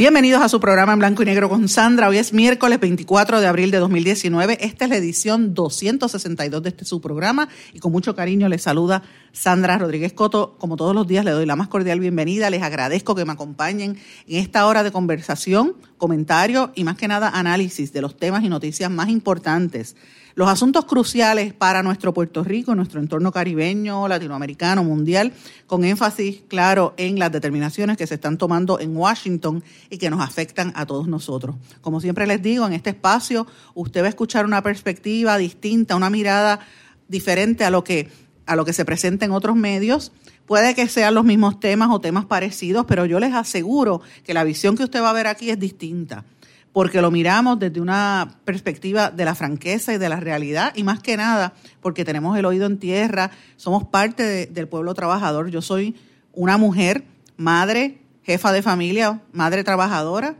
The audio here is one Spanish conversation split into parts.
Bienvenidos a su programa en blanco y negro con Sandra. Hoy es miércoles 24 de abril de 2019. Esta es la edición 262 de este su programa y con mucho cariño les saluda Sandra Rodríguez Coto. Como todos los días, le doy la más cordial bienvenida. Les agradezco que me acompañen en esta hora de conversación, comentario y más que nada análisis de los temas y noticias más importantes los asuntos cruciales para nuestro Puerto Rico, nuestro entorno caribeño, latinoamericano, mundial, con énfasis claro en las determinaciones que se están tomando en Washington y que nos afectan a todos nosotros. Como siempre les digo, en este espacio usted va a escuchar una perspectiva distinta, una mirada diferente a lo que, a lo que se presenta en otros medios. Puede que sean los mismos temas o temas parecidos, pero yo les aseguro que la visión que usted va a ver aquí es distinta porque lo miramos desde una perspectiva de la franqueza y de la realidad y más que nada porque tenemos el oído en tierra, somos parte del pueblo trabajador. Yo soy una mujer, madre, jefa de familia, madre trabajadora,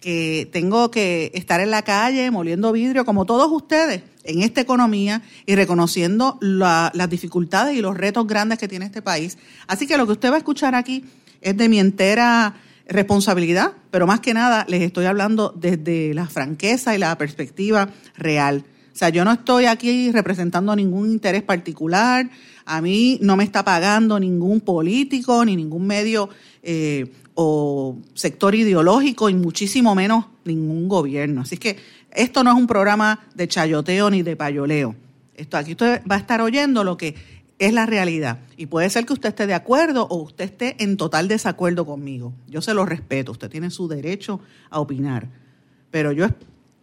que tengo que estar en la calle moliendo vidrio como todos ustedes en esta economía y reconociendo las dificultades y los retos grandes que tiene este país. Así que lo que usted va a escuchar aquí es de mi entera responsabilidad, pero más que nada les estoy hablando desde la franqueza y la perspectiva real. O sea, yo no estoy aquí representando ningún interés particular, a mí no me está pagando ningún político ni ningún medio eh, o sector ideológico y muchísimo menos ningún gobierno. Así que esto no es un programa de chayoteo ni de payoleo. Esto aquí usted va a estar oyendo lo que es la realidad. Y puede ser que usted esté de acuerdo o usted esté en total desacuerdo conmigo. Yo se lo respeto, usted tiene su derecho a opinar. Pero yo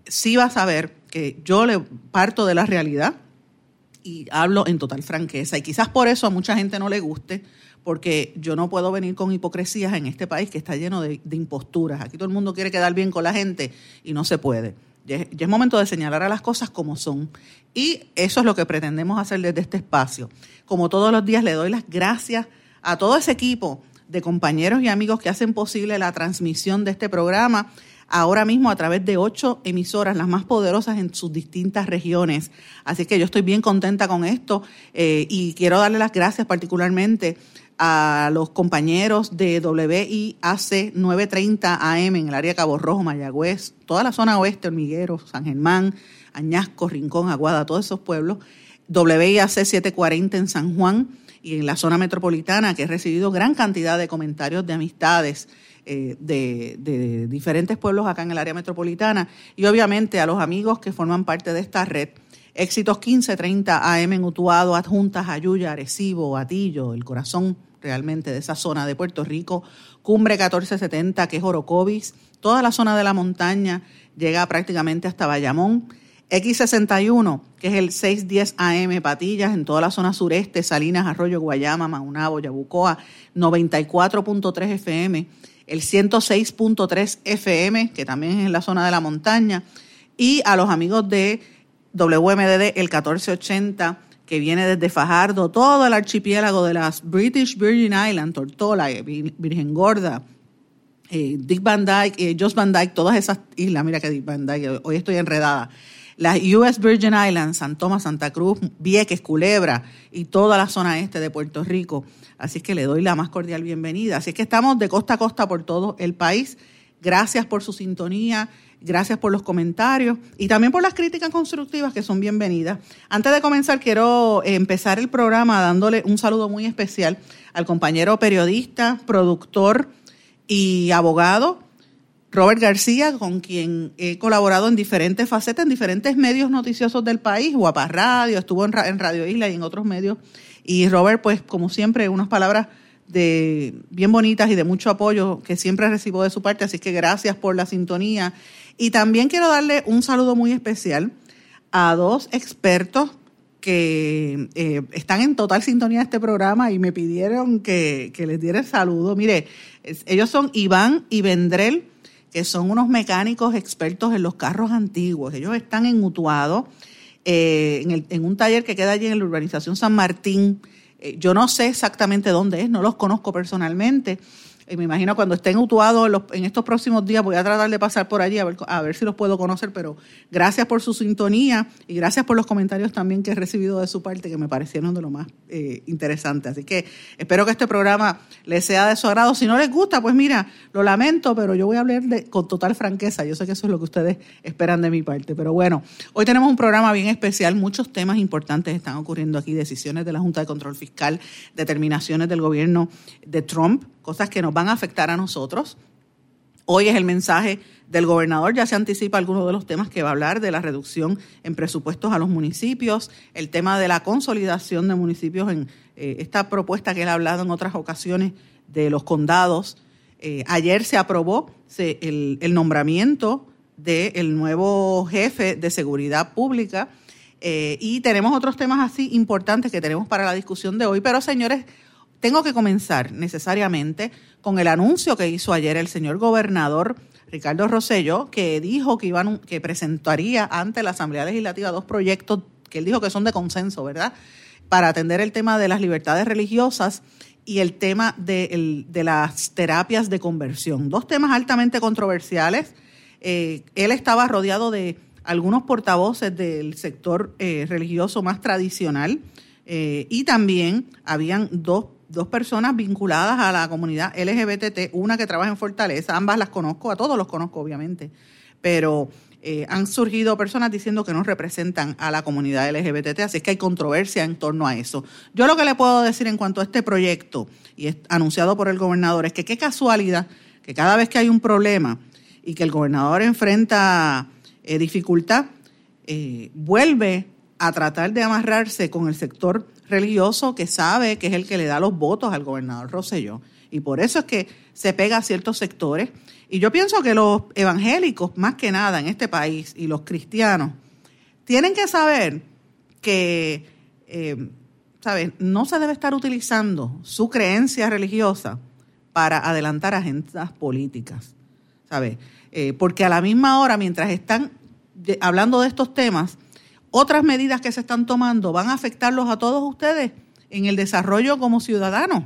sí va a saber que yo le parto de la realidad y hablo en total franqueza. Y quizás por eso a mucha gente no le guste, porque yo no puedo venir con hipocresías en este país que está lleno de, de imposturas. Aquí todo el mundo quiere quedar bien con la gente y no se puede. Ya es momento de señalar a las cosas como son. Y eso es lo que pretendemos hacer desde este espacio. Como todos los días, le doy las gracias a todo ese equipo de compañeros y amigos que hacen posible la transmisión de este programa ahora mismo a través de ocho emisoras, las más poderosas en sus distintas regiones. Así que yo estoy bien contenta con esto eh, y quiero darle las gracias particularmente a los compañeros de WIAC 930 AM en el área Cabo Rojo, Mayagüez, toda la zona oeste, Hormiguero, San Germán, Añasco, Rincón, Aguada, todos esos pueblos, WIAC 740 en San Juan y en la zona metropolitana, que he recibido gran cantidad de comentarios de amistades eh, de, de diferentes pueblos acá en el área metropolitana y obviamente a los amigos que forman parte de esta red. Éxitos 1530 AM en Utuado, Adjuntas, Ayuya, Arecibo, Atillo, el corazón realmente de esa zona de Puerto Rico, Cumbre 1470, que es Orocovis, toda la zona de la montaña llega prácticamente hasta Bayamón. X61, que es el 610 AM Patillas, en toda la zona sureste, Salinas, Arroyo, Guayama, Maunabo, Yabucoa, 94.3 FM, el 106.3 FM, que también es en la zona de la montaña, y a los amigos de WMDD, el 1480, que viene desde Fajardo, todo el archipiélago de las British Virgin Islands, Tortola, eh, Virgen Gorda, eh, Dick Van Dyke, eh, Jost Van Dyke, todas esas islas, mira que Dick Van Dyke, hoy estoy enredada. Las US Virgin Islands, San Tomás, Santa Cruz, Vieques, Culebra y toda la zona este de Puerto Rico. Así que le doy la más cordial bienvenida. Así que estamos de costa a costa por todo el país. Gracias por su sintonía. Gracias por los comentarios y también por las críticas constructivas que son bienvenidas. Antes de comenzar, quiero eh, empezar el programa dándole un saludo muy especial al compañero periodista, productor y abogado Robert García, con quien he colaborado en diferentes facetas, en diferentes medios noticiosos del país, Guapa Radio, estuvo en, Radio Isla y en otros medios. Y Robert, pues como siempre, unas palabras de bien bonitas y de mucho apoyo que siempre recibo de su parte, así que gracias por la sintonía y también quiero darle un saludo muy especial a dos expertos que eh, están en total sintonía de este programa y me pidieron que, les diera el saludo. Mire, ellos son Iván y Vendrell, que son unos mecánicos expertos en los carros antiguos. Ellos están en Utuado, eh, en, un taller que queda allí en la urbanización San Martín. Eh, yo no sé exactamente dónde es, no los conozco personalmente, me imagino cuando estén utuados en, estos próximos días voy a tratar de pasar por allí a ver, a ver si los puedo conocer, pero gracias por su sintonía y gracias por los comentarios también que he recibido de su parte que me parecieron de lo más eh, interesante. Así que espero que este programa les sea de su agrado. Si no les gusta, pues mira, lo lamento, pero yo voy a hablar con total franqueza. Yo sé que eso es lo que ustedes esperan de mi parte. Pero bueno, hoy tenemos un programa bien especial. Muchos temas importantes están ocurriendo aquí. Decisiones de la Junta de Control Fiscal, determinaciones del gobierno de Trump cosas que nos van a afectar a nosotros. Hoy es el mensaje del gobernador, ya se anticipa algunos de los temas que va a hablar, de la reducción en presupuestos a los municipios, el tema de la consolidación de municipios en eh, esta propuesta que él ha hablado en otras ocasiones de los condados. Eh, ayer se aprobó el, nombramiento del nuevo jefe de seguridad pública eh, y tenemos otros temas así importantes que tenemos para la discusión de hoy. Pero señores, tengo que comenzar necesariamente con el anuncio que hizo ayer el señor gobernador Ricardo Rosello, que dijo que, iban, que presentaría ante la Asamblea Legislativa dos proyectos que él dijo que son de consenso, ¿verdad? Para atender el tema de las libertades religiosas y el tema de, las terapias de conversión. Dos temas altamente controversiales. Eh, él estaba rodeado de algunos portavoces del sector eh, religioso más tradicional eh, y también habían dos dos personas vinculadas a la comunidad LGBT, una que trabaja en Fortaleza, ambas las conozco, a todos los conozco obviamente, pero eh, han surgido personas diciendo que no representan a la comunidad LGBT, así que hay controversia en torno a eso. Yo lo que le puedo decir en cuanto a este proyecto, y es anunciado por el gobernador, es que qué casualidad que cada vez que hay un problema y que el gobernador enfrenta eh, dificultad, eh, vuelve a tratar de amarrarse con el sector religioso que sabe que es el que le da los votos al gobernador Rosselló. Y por eso es que se pega a ciertos sectores. Y yo pienso que los evangélicos, más que nada en este país, y los cristianos, tienen que saber que, eh, ¿sabes? No se debe estar utilizando su creencia religiosa para adelantar agendas políticas, ¿sabes? Eh, porque a la misma hora, mientras están hablando de estos temas, otras medidas que se están tomando van a afectarlos a todos ustedes en el desarrollo como ciudadanos,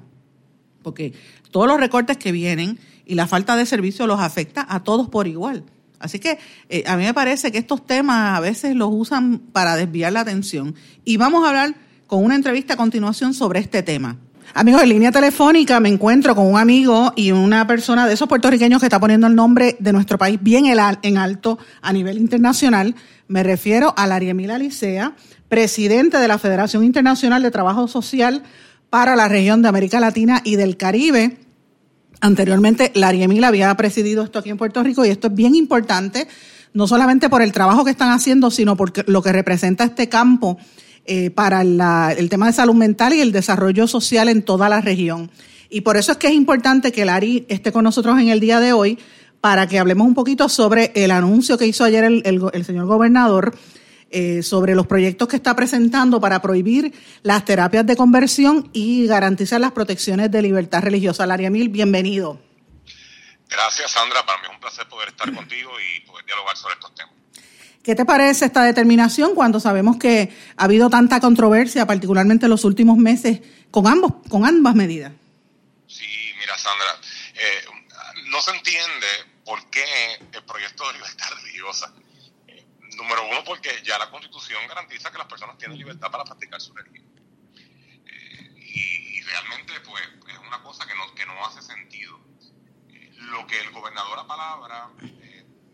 porque todos los recortes que vienen y la falta de servicio los afecta a todos por igual. Así que eh, a mí me parece que estos temas a veces los usan para desviar la atención. Y vamos a hablar con una entrevista a continuación sobre este tema. Amigos, en línea telefónica me encuentro con un amigo y una persona de esos puertorriqueños que está poniendo el nombre de nuestro país bien en alto a nivel internacional. Me refiero a Lariemila Licea, presidente de la Federación Internacional de Trabajo Social para la región de América Latina y del Caribe. Anteriormente, Lariemila había presidido esto aquí en Puerto Rico y esto es bien importante, no solamente por el trabajo que están haciendo, sino por lo que representa este campo eh, para el tema de salud mental y el desarrollo social en toda la región. Y por eso es que es importante que Lari esté con nosotros en el día de hoy para que hablemos un poquito sobre el anuncio que hizo ayer el, señor gobernador eh, sobre los proyectos que está presentando para prohibir las terapias de conversión y garantizar las protecciones de libertad religiosa. Laria Mil, bienvenido. Gracias, Sandra. Para mí es un placer poder estar contigo y poder dialogar sobre estos temas. ¿Qué te parece esta determinación cuando sabemos que ha habido tanta controversia, particularmente en los últimos meses, con ambos, con ambas medidas? Sí, mira, Sandra, eh, no se entiende por qué el proyecto de libertad religiosa. Eh, número uno, porque ya la Constitución garantiza que las personas tienen libertad para practicar su religión. Eh, y, realmente, pues, es una cosa que no, que no hace sentido. lo que el gobernador a palabra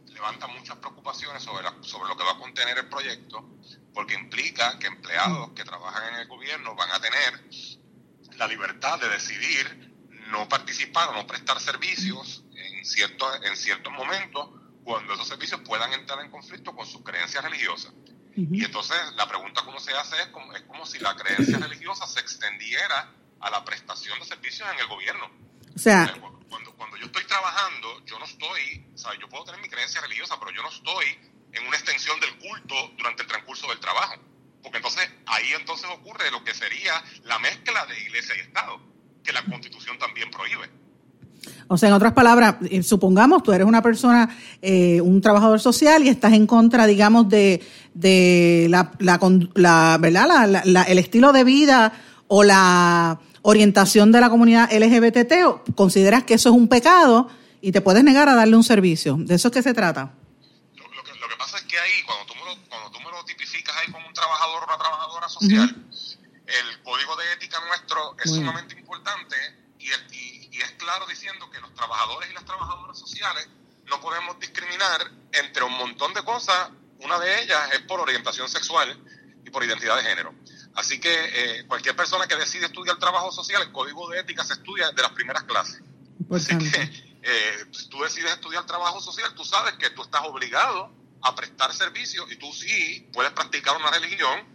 levanta muchas preocupaciones sobre, sobre lo que va a contener el proyecto, porque implica que empleados que trabajan en el gobierno van a tener la libertad de decidir no participar o no prestar servicios en, cierto, en ciertos momentos cuando esos servicios puedan entrar en conflicto con sus creencias religiosas. Y entonces la pregunta que uno se hace es como, es como si la creencia religiosa se extendiera a la prestación de servicios en el gobierno. O sea, cuando, cuando yo estoy trabajando, yo no estoy, yo puedo tener mi creencia religiosa, pero yo no estoy en una extensión del culto durante el transcurso del trabajo. porque entonces ahí entonces ocurre lo que sería la mezcla de iglesia y Estado, que la Constitución también prohíbe. O sea, en otras palabras, eh, supongamos tú eres una persona, eh, un trabajador social y estás en contra, digamos, de, de la, la, ¿verdad? La, el estilo de vida o la orientación de la comunidad LGBT, consideras que eso es un pecado y te puedes negar a darle un servicio. ¿De eso es que se trata? Lo, que, pasa es que ahí, cuando tú, me lo, cuando tú me lo tipificas ahí como un trabajador o una trabajadora social, el código de ética nuestro es sumamente importante claro diciendo que los trabajadores y las trabajadoras sociales no podemos discriminar entre un montón de cosas. Una de ellas es por orientación sexual y por identidad de género. Así que eh, cualquier persona que decide estudiar trabajo social, el código de ética se estudia de las primeras clases. Así que eh, si tú decides estudiar trabajo social, tú sabes que tú estás obligado a prestar servicios y tú sí puedes practicar una religión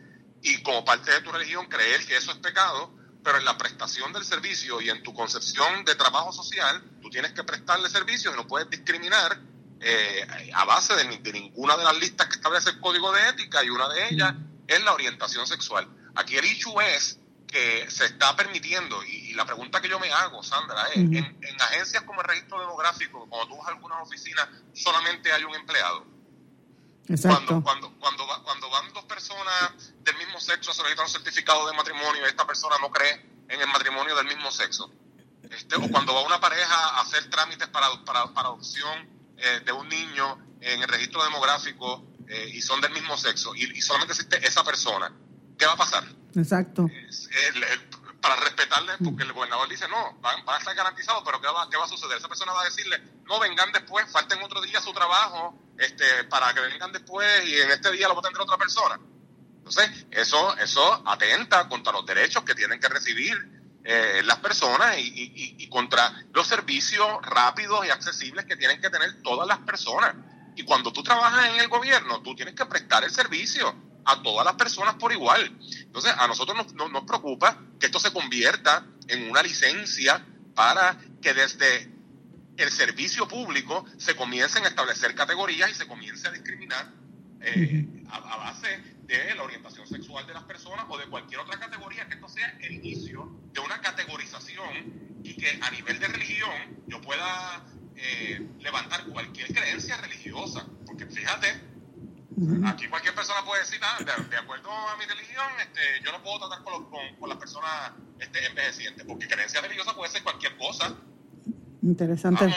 y como parte de tu religión creer que eso es pecado, pero en la prestación del servicio y en tu concepción de trabajo social, tú tienes que prestarle servicios y no puedes discriminar eh, a base de, de, ninguna de las listas que establece el código de ética y una de ellas es la orientación sexual. Aquí el issue es que se está permitiendo, y, la pregunta que yo me hago, Sandra, es, en, agencias como el registro demográfico, cuando tú vas a algunas oficinas, solamente hay un empleado. Exacto. Cuando, cuando, cuando, van dos personas del mismo sexo a solicitar un certificado de matrimonio y esta persona no cree en el matrimonio del mismo sexo. Este, o cuando va una pareja a hacer trámites para, para, para adopción eh, de un niño en el registro demográfico eh, y son del mismo sexo y, solamente existe esa persona, ¿qué va a pasar? Exacto. Para respetarle, porque el gobernador dice, no, van, a estar garantizados, pero ¿qué va, ¿qué va a suceder? Esa persona va a decirle, no, vengan después, falten otro día su trabajo, este, para que vengan después y en este día lo va a tener otra persona. Entonces, eso, eso atenta contra los derechos que tienen que recibir eh, las personas y, y, contra los servicios rápidos y accesibles que tienen que tener todas las personas. Y cuando tú trabajas en el gobierno, tú tienes que prestar el servicio a todas las personas por igual. Entonces, a nosotros nos, nos, preocupa que esto se convierta en una licencia para que desde el servicio público se comiencen a establecer categorías y se comience a discriminar eh, a, base de la orientación sexual de las personas o de cualquier otra categoría, que esto sea el inicio de una categorización y que a nivel de religión yo pueda eh, levantar cualquier creencia religiosa. Porque fíjate, aquí cualquier persona puede decir, ah, de, acuerdo a mi religión, este, yo no puedo tratar con, con, las personas este, envejecientes, porque creencia religiosa puede ser cualquier cosa. Interesante.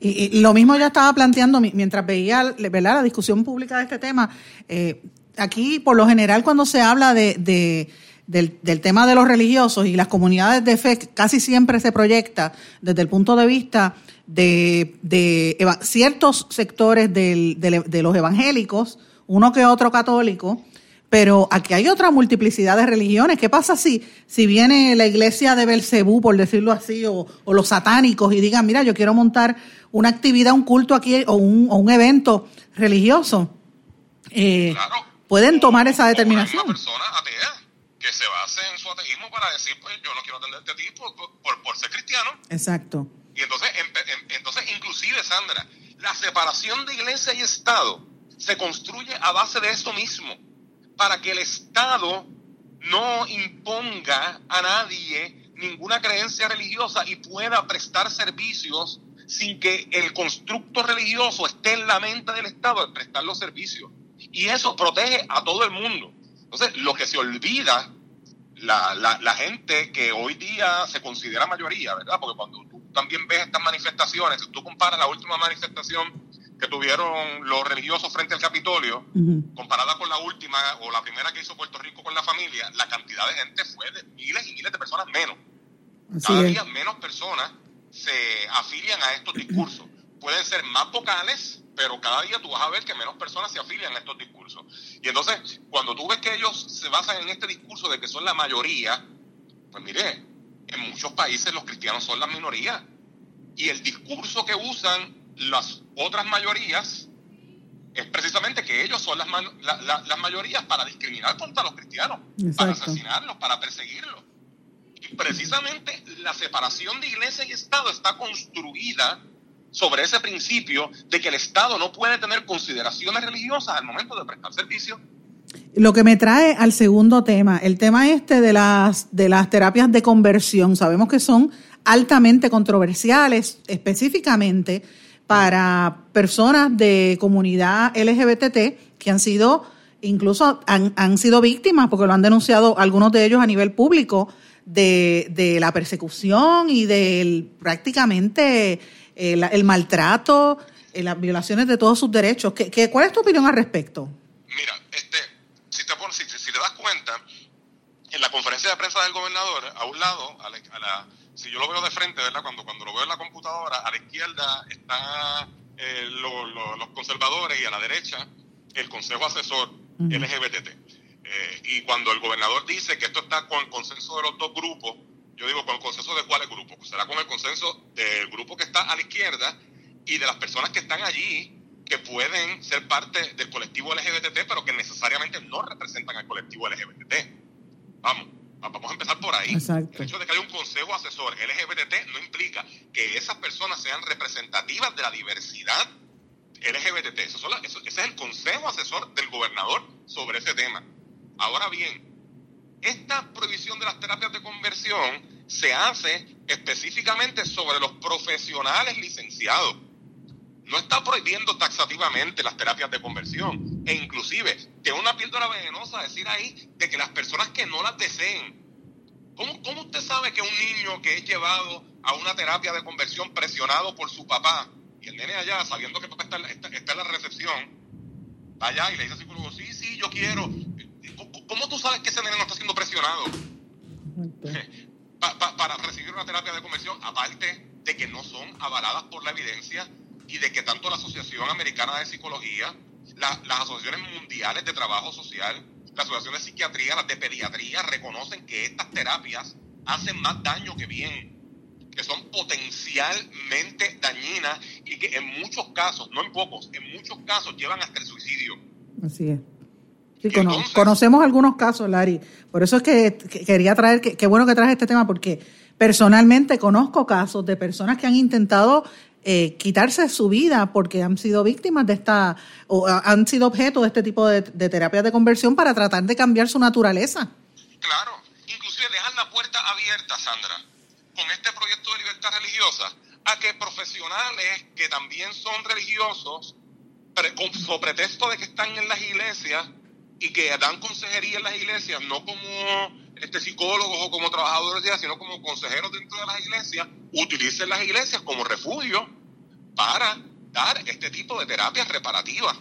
Y, lo mismo ya estaba planteando mientras veía ¿verdad? la discusión pública de este tema. Eh, aquí, por lo general, cuando se habla de, de del, del, tema de los religiosos y las comunidades de fe, casi siempre se proyecta desde el punto de vista de, de ciertos sectores del, de, los evangélicos, uno que otro católico, pero aquí hay otra multiplicidad de religiones. ¿Qué pasa si, si viene la iglesia de Belcebú, por decirlo así, o, los satánicos y digan, mira, yo quiero montar una actividad, un culto aquí o un, o un evento religioso? Eh, pueden tomar esa determinación. Una persona atea que se base en su ateísmo para decir, pues yo no quiero atenderte a ti por, por ser cristiano. Exacto. Y entonces, entonces, inclusive, Sandra, la separación de iglesia y Estado se construye a base de esto mismo, para que el Estado no imponga a nadie ninguna creencia religiosa y pueda prestar servicios sin que el constructo religioso esté en la mente del Estado al prestar los servicios. Y eso protege a todo el mundo. Entonces, lo que se olvida la, la, la gente que hoy día se considera mayoría, ¿verdad? Porque cuando tú también ves estas manifestaciones, si tú comparas la última manifestación que tuvieron los religiosos frente al Capitolio, comparada con la última o la primera que hizo Puerto Rico con la familia, la cantidad de gente fue de miles y miles de personas menos. Cada día menos personas se afilian a estos discursos. Pueden ser más vocales, pero cada día tú vas a ver que menos personas se afilian a estos discursos. Y entonces, cuando tú ves que ellos se basan en este discurso de que son la mayoría, pues mire, en muchos países los cristianos son la minoría. Y el discurso que usan las otras mayorías es precisamente que ellos son las, las mayorías para discriminar contra los cristianos, para asesinarlos, para perseguirlos. Y precisamente la separación de iglesia y Estado está construida sobre ese principio de que el Estado no puede tener consideraciones religiosas al momento de prestar servicio. Lo que me trae al segundo tema, el tema este de las, de las terapias de conversión, sabemos que son altamente controversiales, específicamente para personas de comunidad LGBT que han sido, incluso han, han sido víctimas, porque lo han denunciado algunos de ellos a nivel público, de, de la persecución y del prácticamente el, el maltrato, las violaciones de todos sus derechos. ¿Qué, qué, cuál es tu opinión al respecto? Mira, este, si, te, si, si te das cuenta, en la conferencia de prensa del gobernador, a un lado, a la, a la, si yo lo veo de frente, ¿verdad? Cuando, cuando lo veo en la computadora, a la izquierda están eh, lo, lo, los conservadores y a la derecha el Consejo Asesor uh -huh. LGBT. Eh, y cuando el gobernador dice que esto está con el consenso de los dos grupos, yo digo, ¿con el consenso de cuáles grupos? Pues será con el consenso del grupo que está a la izquierda y de las personas que están allí que pueden ser parte del colectivo LGBT, pero que necesariamente no representan al colectivo LGBT. Vamos, vamos a empezar por ahí. Exacto. El hecho de que haya un consejo asesor LGBT no implica que esas personas sean representativas de la diversidad LGBT. Eso son la, eso, ese es el consejo asesor del gobernador sobre ese tema. Ahora bien, esta prohibición de las terapias de conversión se hace específicamente sobre los profesionales licenciados. No está prohibiendo taxativamente las terapias de conversión. E inclusive, que una píldora venenosa decir ahí de que las personas que no las deseen. ¿Cómo, ¿Cómo usted sabe que un niño que es llevado a una terapia de conversión presionado por su papá, y el nene allá, sabiendo que papá está, está, está en la recepción, allá y le dice al psicólogo, sí, sí, yo quiero, ¿Cómo tú sabes que ese nene no está siendo presionado pa, pa, para recibir una terapia de conversión? Aparte de que no son avaladas por la evidencia y de que tanto la Asociación Americana de Psicología, la, las asociaciones mundiales de trabajo social, las asociaciones de psiquiatría, las de pediatría, reconocen que estas terapias hacen más daño que bien, que son potencialmente dañinas y que en muchos casos, no en pocos, en muchos casos llevan hasta el suicidio. Así es. Conocemos algunos casos, Lari. Por eso es que, que quería traer, qué que bueno que traes este tema, porque personalmente conozco casos de personas que han intentado eh, quitarse su vida porque han sido víctimas de esta, o han sido objeto de este tipo de, de terapias de conversión para tratar de cambiar su naturaleza. Claro, inclusive dejan la puerta abierta, Sandra, con este proyecto de libertad religiosa, a que profesionales que también son religiosos, con, pretexto de que están en las iglesias, y que dan consejería en las iglesias, no como este, psicólogos o como trabajadores de sino como consejeros dentro de las iglesias, utilicen las iglesias como refugio para dar este tipo de terapias reparativas.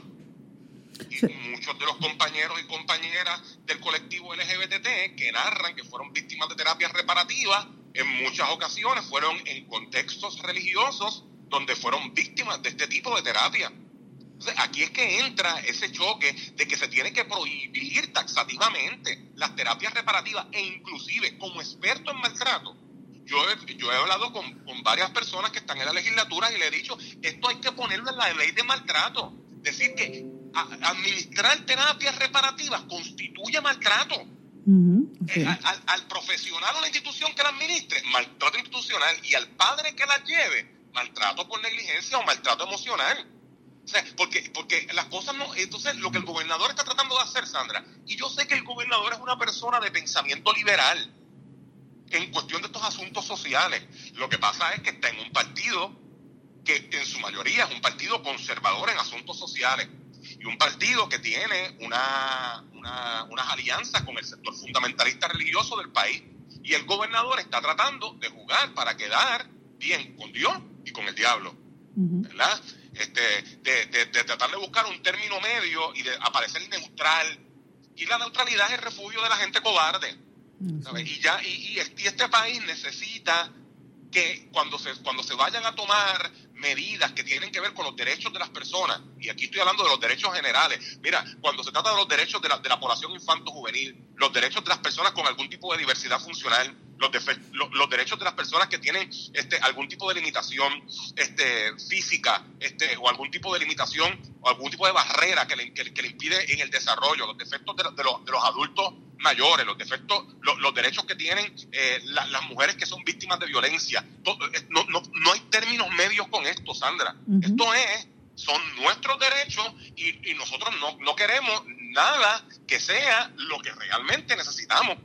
Y sí. muchos de los compañeros y compañeras del colectivo LGBT que narran que fueron víctimas de terapias reparativas, en muchas ocasiones fueron en contextos religiosos donde fueron víctimas de este tipo de terapia. Entonces, aquí es que entra ese choque de que se tiene que prohibir taxativamente las terapias reparativas e inclusive como experto en maltrato. Yo he, yo he hablado con, con, varias personas que están en la legislatura y le he dicho, esto hay que ponerlo en la ley de maltrato. Decir que a, administrar terapias reparativas constituye maltrato. Uh -huh, okay. al, al, al profesional o la institución que la administre, maltrato institucional, y al padre que la lleve, maltrato por negligencia o maltrato emocional. Porque, porque las cosas no. Entonces, lo que el gobernador está tratando de hacer, Sandra, y yo sé que el gobernador es una persona de pensamiento liberal en cuestión de estos asuntos sociales. Lo que pasa es que está en un partido que en su mayoría es un partido conservador en asuntos sociales y un partido que tiene una, una, unas alianzas con el sector fundamentalista religioso del país. Y el gobernador está tratando de jugar para quedar bien con Dios y con el diablo. ¿Verdad? Este, de, de, de, tratar de buscar un término medio y de aparecer neutral. Y la neutralidad es el refugio de la gente cobarde. ¿sabes? Y, ya, y, y, este país necesita que cuando se, cuando se vayan a tomar medidas que tienen que ver con los derechos de las personas, y aquí estoy hablando de los derechos generales, mira, cuando se trata de los derechos de la, de la población infanto-juvenil, los derechos de las personas con algún tipo de diversidad funcional, los, los, los, derechos de las personas que tienen este, algún tipo de limitación este, física este, o algún tipo de limitación o algún tipo de barrera que le, impide en el desarrollo, los defectos de, los, de los, adultos mayores, los defectos, los, derechos que tienen eh, la, las mujeres que son víctimas de violencia. No, no, no hay términos medios con esto, Sandra. Uh -huh. Esto es, son nuestros derechos y, y nosotros no, no queremos nada que sea lo que realmente necesitamos.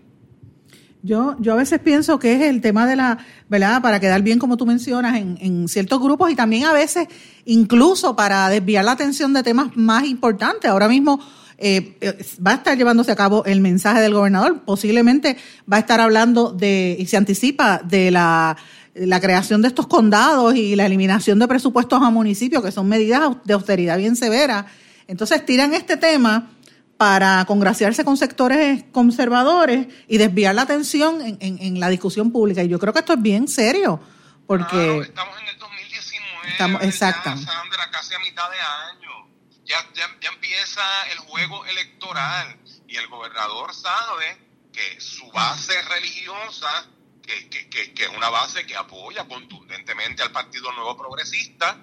Yo, yo a veces pienso que es el tema de la, ¿verdad? Para quedar bien, como tú mencionas, en, en ciertos grupos y también a veces incluso para desviar la atención de temas más importantes. Ahora mismo eh, eh, va a estar llevándose a cabo el mensaje del gobernador, posiblemente va a estar hablando de, y se anticipa de la, la creación de estos condados y la eliminación de presupuestos a municipios, que son medidas de austeridad bien severas. Entonces tiran este tema para congraciarse con sectores conservadores y desviar la atención en, en, la discusión pública. Y yo creo que esto es bien serio, porque... estamos en el 2019, estamos, exacto. Sandra, casi a mitad de año. Ya, ya, ya empieza el juego electoral y el gobernador sabe que su base religiosa, que, que, que, que es una base que apoya contundentemente al Partido Nuevo Progresista,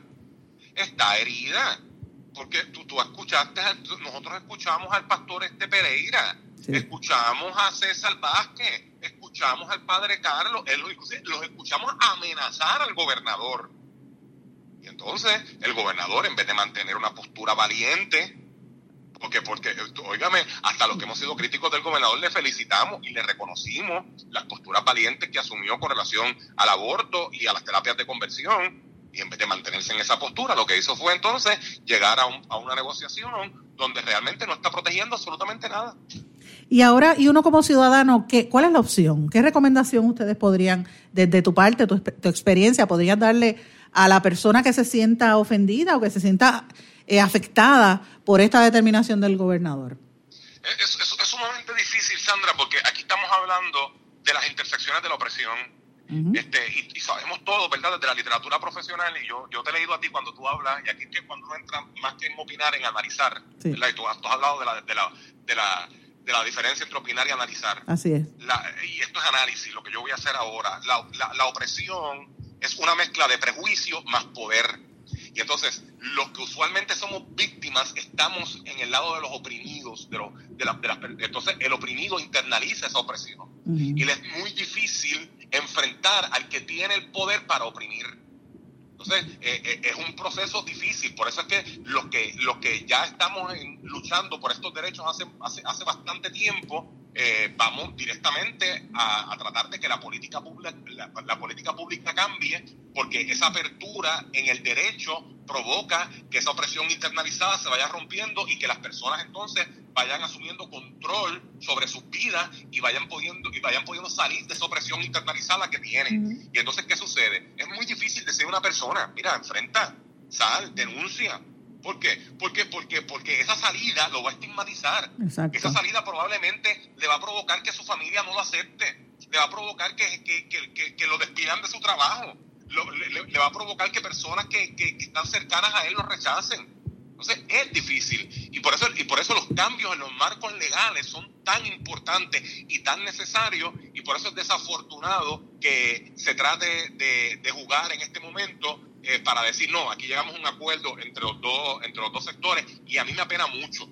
está herida porque tú, tú escuchaste, nosotros escuchamos al pastor este Pereira, escuchamos a César Vázquez, escuchamos al padre Carlos, él, los escuchamos amenazar al gobernador. Y entonces el gobernador, en vez de mantener una postura valiente, porque, porque, óigame, hasta los que hemos sido críticos del gobernador le felicitamos y le reconocimos las posturas valientes que asumió con relación al aborto y a las terapias de conversión y en vez de mantenerse en esa postura, lo que hizo fue entonces llegar a, a una negociación donde realmente no está protegiendo absolutamente nada. Y ahora, y uno como ciudadano, ¿qué, ¿cuál es la opción? ¿Qué recomendación ustedes podrían, desde tu parte, tu, experiencia, podrían darle a la persona que se sienta ofendida o que se sienta eh, afectada por esta determinación del gobernador? Es, es, es sumamente difícil, Sandra, porque aquí estamos hablando de las intersecciones de la opresión, este, y, sabemos todo, ¿verdad? Desde la literatura profesional, y yo, yo te he leído a ti cuando tú hablas, y aquí es que cuando uno entra más que en opinar, en analizar, ¿verdad? Y tú, has hablado de la, de, la, de, la, de la diferencia entre opinar y analizar. Así es. y esto es análisis, lo que yo voy a hacer ahora. La, la, la opresión es una mezcla de prejuicio más poder. Y entonces, los que usualmente somos víctimas estamos en el lado de los oprimidos, de, la, de las, entonces el oprimido internaliza esa opresión. Y le es muy difícil enfrentar al que tiene el poder para oprimir. Entonces, eh, eh, es un proceso difícil, por eso es que los que, los que ya estamos luchando por estos derechos hace, hace, hace bastante tiempo, eh, vamos directamente a, tratar de que la política, pública, la, política pública cambie, porque esa apertura en el derecho provoca que esa opresión internalizada se vaya rompiendo y que las personas entonces vayan asumiendo control sobre sus vidas y vayan pudiendo, y vayan pudiendo salir de esa opresión internalizada que tienen. Y entonces, ¿qué sucede? Es muy difícil decir a una persona, mira, enfrenta, sal, denuncia, ¿Por qué? Porque, porque, porque esa salida lo va a estigmatizar. Esa salida probablemente le va a provocar que su familia no lo acepte. Le va a provocar que, que, lo despidan de su trabajo. le, va a provocar que personas que, están cercanas a él lo rechacen. Entonces es difícil y por eso y por eso los cambios en los marcos legales son tan importantes y tan necesarios y por eso es desafortunado que se trate de, de jugar en este momento eh, para decir, no, aquí llegamos a un acuerdo entre los dos, entre los dos sectores y a mí me apena mucho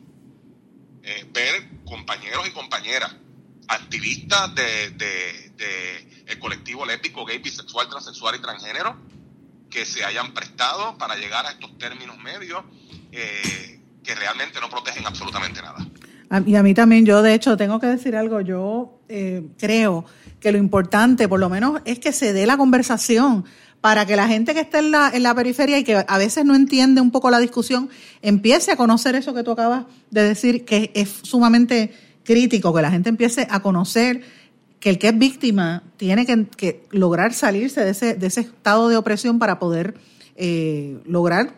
eh, ver compañeros y compañeras, activistas de, de, el colectivo lésbico, gay, bisexual, transexual y transgénero, que se hayan prestado para llegar a estos términos medios eh, que realmente no protegen absolutamente nada. Y a mí también, yo de hecho tengo que decir algo, yo creo que lo importante por lo menos es que se dé la conversación para que la gente que esté en la, en la periferia y que a veces no entiende un poco la discusión, empiece a conocer eso que tú acabas de decir, que es sumamente crítico, que la gente empiece a conocer que el que es víctima tiene que, lograr salirse de ese, de ese estado de opresión para poder eh, lograr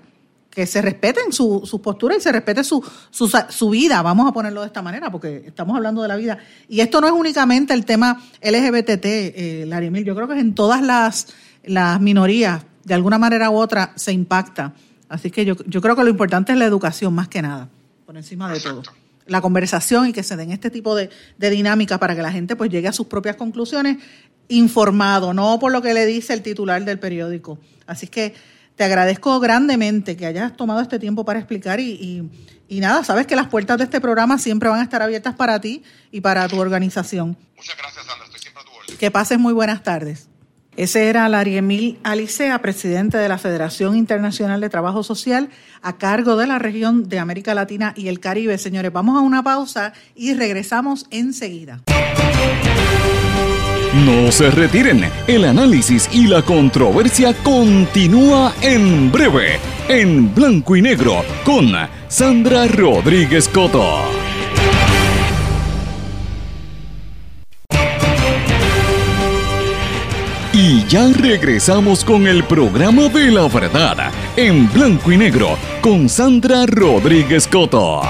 que se respeten su, su postura y se respete su, su, vida, vamos a ponerlo de esta manera, porque estamos hablando de la vida. Y esto no es únicamente el tema LGBT, eh, yo creo que es en todas las las minorías, de alguna manera u otra, se impacta. Así que yo, yo creo que lo importante es la educación más que nada, por encima de todo. La conversación y que se den este tipo de, de dinámicas para que la gente pues llegue a sus propias conclusiones informado, no por lo que le dice el titular del periódico. Así que te agradezco grandemente que hayas tomado este tiempo para explicar y, y, nada, sabes que las puertas de este programa siempre van a estar abiertas para ti y para tu organización. Muchas gracias, Sandra. Estoy siempre a tu orden. Que pases muy buenas tardes. Ese era Larry Emil Alicea, presidente de la Federación Internacional de Trabajo Social, a cargo de la región de América Latina y el Caribe. Señores, vamos a una pausa y regresamos enseguida. No se retiren, el análisis y la controversia continúa en breve, en blanco y negro, con Sandra Rodríguez Coto. Y ya regresamos con el programa de la verdad, en blanco y negro, con Sandra Rodríguez Coto.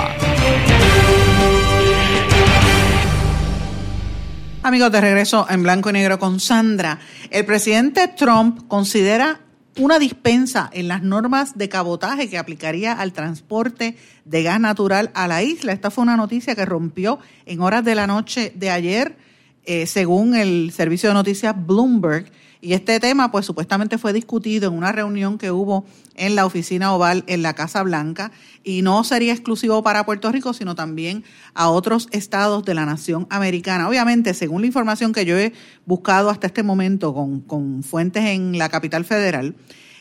Amigos, de regreso en blanco y negro con Sandra. El presidente Trump considera una dispensa en las normas de cabotaje que aplicaría al transporte de gas natural a la isla. Esta fue una noticia que rompió en horas de la noche de ayer eh, según el servicio de noticias Bloomberg. Y este tema, pues supuestamente fue discutido en una reunión que hubo en la oficina oval en la Casa Blanca y no sería exclusivo para Puerto Rico, sino también a otros estados de la nación americana. Obviamente, según la información que yo he buscado hasta este momento con, con fuentes en la capital federal,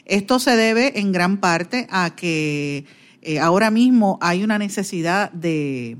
esto se debe en gran parte a que eh, ahora mismo hay una necesidad de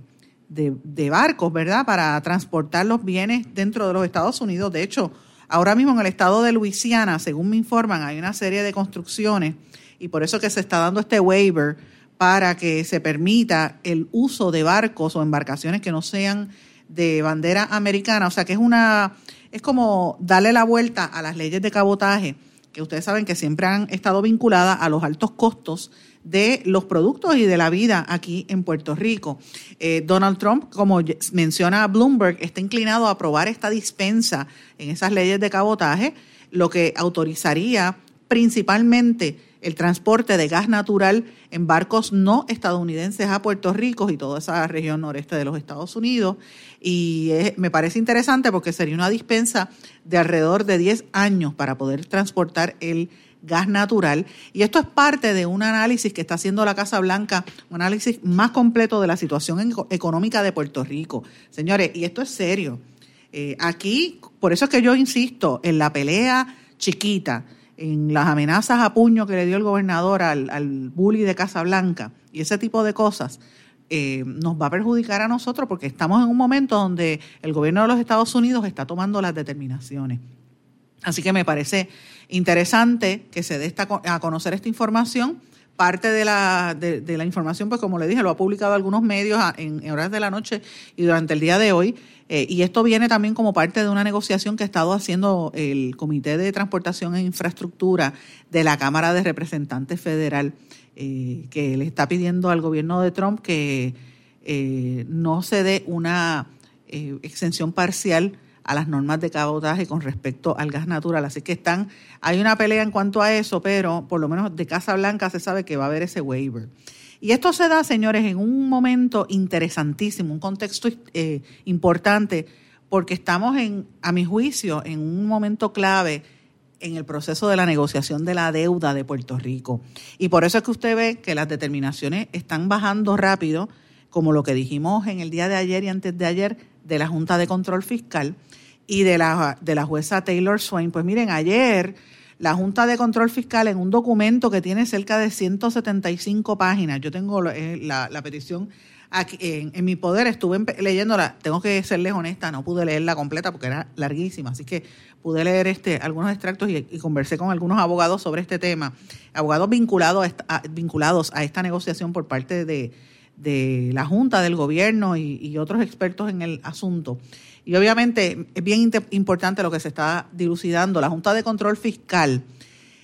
de, barcos, ¿verdad?, para transportar los bienes dentro de los Estados Unidos. De hecho, ahora mismo en el estado de Luisiana, según me informan, hay una serie de construcciones y por eso que se está dando este waiver para que se permita el uso de barcos o embarcaciones que no sean de bandera americana. O sea que es una, es como darle la vuelta a las leyes de cabotaje, que ustedes saben que siempre han estado vinculadas a los altos costos de los productos y de la vida aquí en Puerto Rico. Eh, Donald Trump, como menciona Bloomberg, está inclinado a aprobar esta dispensa en esas leyes de cabotaje, lo que autorizaría principalmente el transporte de gas natural en barcos no estadounidenses a Puerto Rico y toda esa región noreste de los Estados Unidos. Y me parece interesante porque sería una dispensa de alrededor de 10 años para poder transportar el gas natural. Y esto es parte de un análisis que está haciendo la Casa Blanca, un análisis más completo de la situación económica de Puerto Rico. Señores, y esto es serio. Eh, aquí, por eso es que yo insisto en la pelea chiquita, en las amenazas a puño que le dio el gobernador al, al bully de Casa Blanca y ese tipo de cosas. Eh, nos va a perjudicar a nosotros porque estamos en un momento donde el gobierno de los Estados Unidos está tomando las determinaciones. Así que me parece interesante que se dé a conocer esta información. Parte de la, de, la información, pues como le dije, lo ha publicado algunos medios en, horas de la noche y durante el día de hoy. Eh, y esto viene también como parte de una negociación que ha estado haciendo el Comité de Transportación e Infraestructura de la Cámara de Representantes Federal, eh, que le está pidiendo al gobierno de Trump que eh, no se dé una exención parcial a las normas de cabotaje con respecto al gas natural. Así que están, hay una pelea en cuanto a eso, pero por lo menos de Casa Blanca se sabe que va a haber ese waiver. Y esto se da, señores, en un momento interesantísimo, un contexto eh, importante, porque estamos en, a mi juicio, en un momento clave en el proceso de la negociación de la deuda de Puerto Rico. Y por eso es que usted ve que las determinaciones están bajando rápido, como lo que dijimos en el día de ayer y antes de ayer de la Junta de Control Fiscal, y de la, de la jueza Taylor Swain. Pues miren, ayer la Junta de Control Fiscal en un documento que tiene cerca de 175 páginas, yo tengo eh, la, la, petición aquí en, mi poder, estuve leyéndola, tengo que serles honesta, no pude leerla completa porque era larguísima, así que pude leer este algunos extractos y, conversé con algunos abogados sobre este tema, abogados vinculados a, vinculados a esta negociación por parte de, de la Junta, del gobierno y otros expertos en el asunto. Y obviamente es bien importante lo que se está dilucidando. La Junta de Control Fiscal,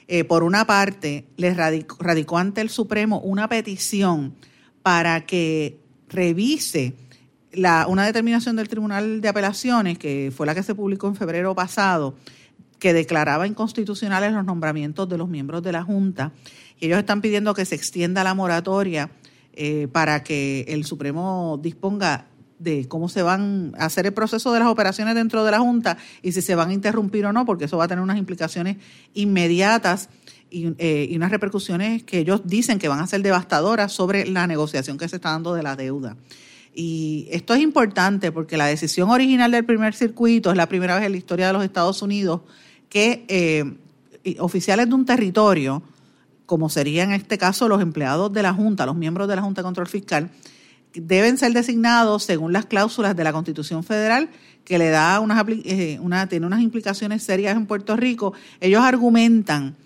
eh, por una parte, le radicó, ante el Supremo una petición para que revise una determinación del Tribunal de Apelaciones, que fue la que se publicó en febrero pasado, que declaraba inconstitucionales los nombramientos de los miembros de la Junta. Y ellos están pidiendo que se extienda la moratoria eh, para que el Supremo disponga de cómo se van a hacer el proceso de las operaciones dentro de la Junta y si se van a interrumpir o no, porque eso va a tener unas implicaciones inmediatas y, eh, y unas repercusiones que ellos dicen que van a ser devastadoras sobre la negociación que se está dando de la deuda. Y esto es importante porque la decisión original del primer circuito es la primera vez en la historia de los Estados Unidos que eh, oficiales de un territorio, como serían en este caso los empleados de la Junta, los miembros de la Junta de Control Fiscal, deben ser designados según las cláusulas de la Constitución Federal que le da unas, eh, tiene unas implicaciones serias en Puerto Rico. Ellos argumentan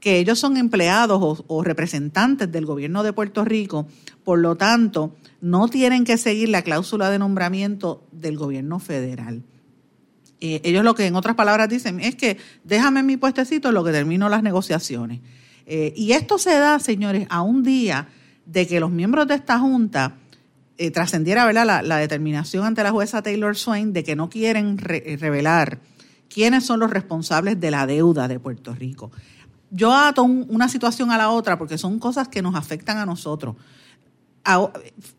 que ellos son empleados o, representantes del gobierno de Puerto Rico, por lo tanto, no tienen que seguir la cláusula de nombramiento del gobierno federal. Eh, ellos lo que en otras palabras dicen es que déjame mi puestecito lo que termino las negociaciones. Eh, y esto se da, señores, a un día de que los miembros de esta Junta eh, trascendiera ¿verdad? La, determinación ante la jueza Taylor Swain de que no quieren revelar quiénes son los responsables de la deuda de Puerto Rico. Yo ato una situación a la otra porque son cosas que nos afectan a nosotros.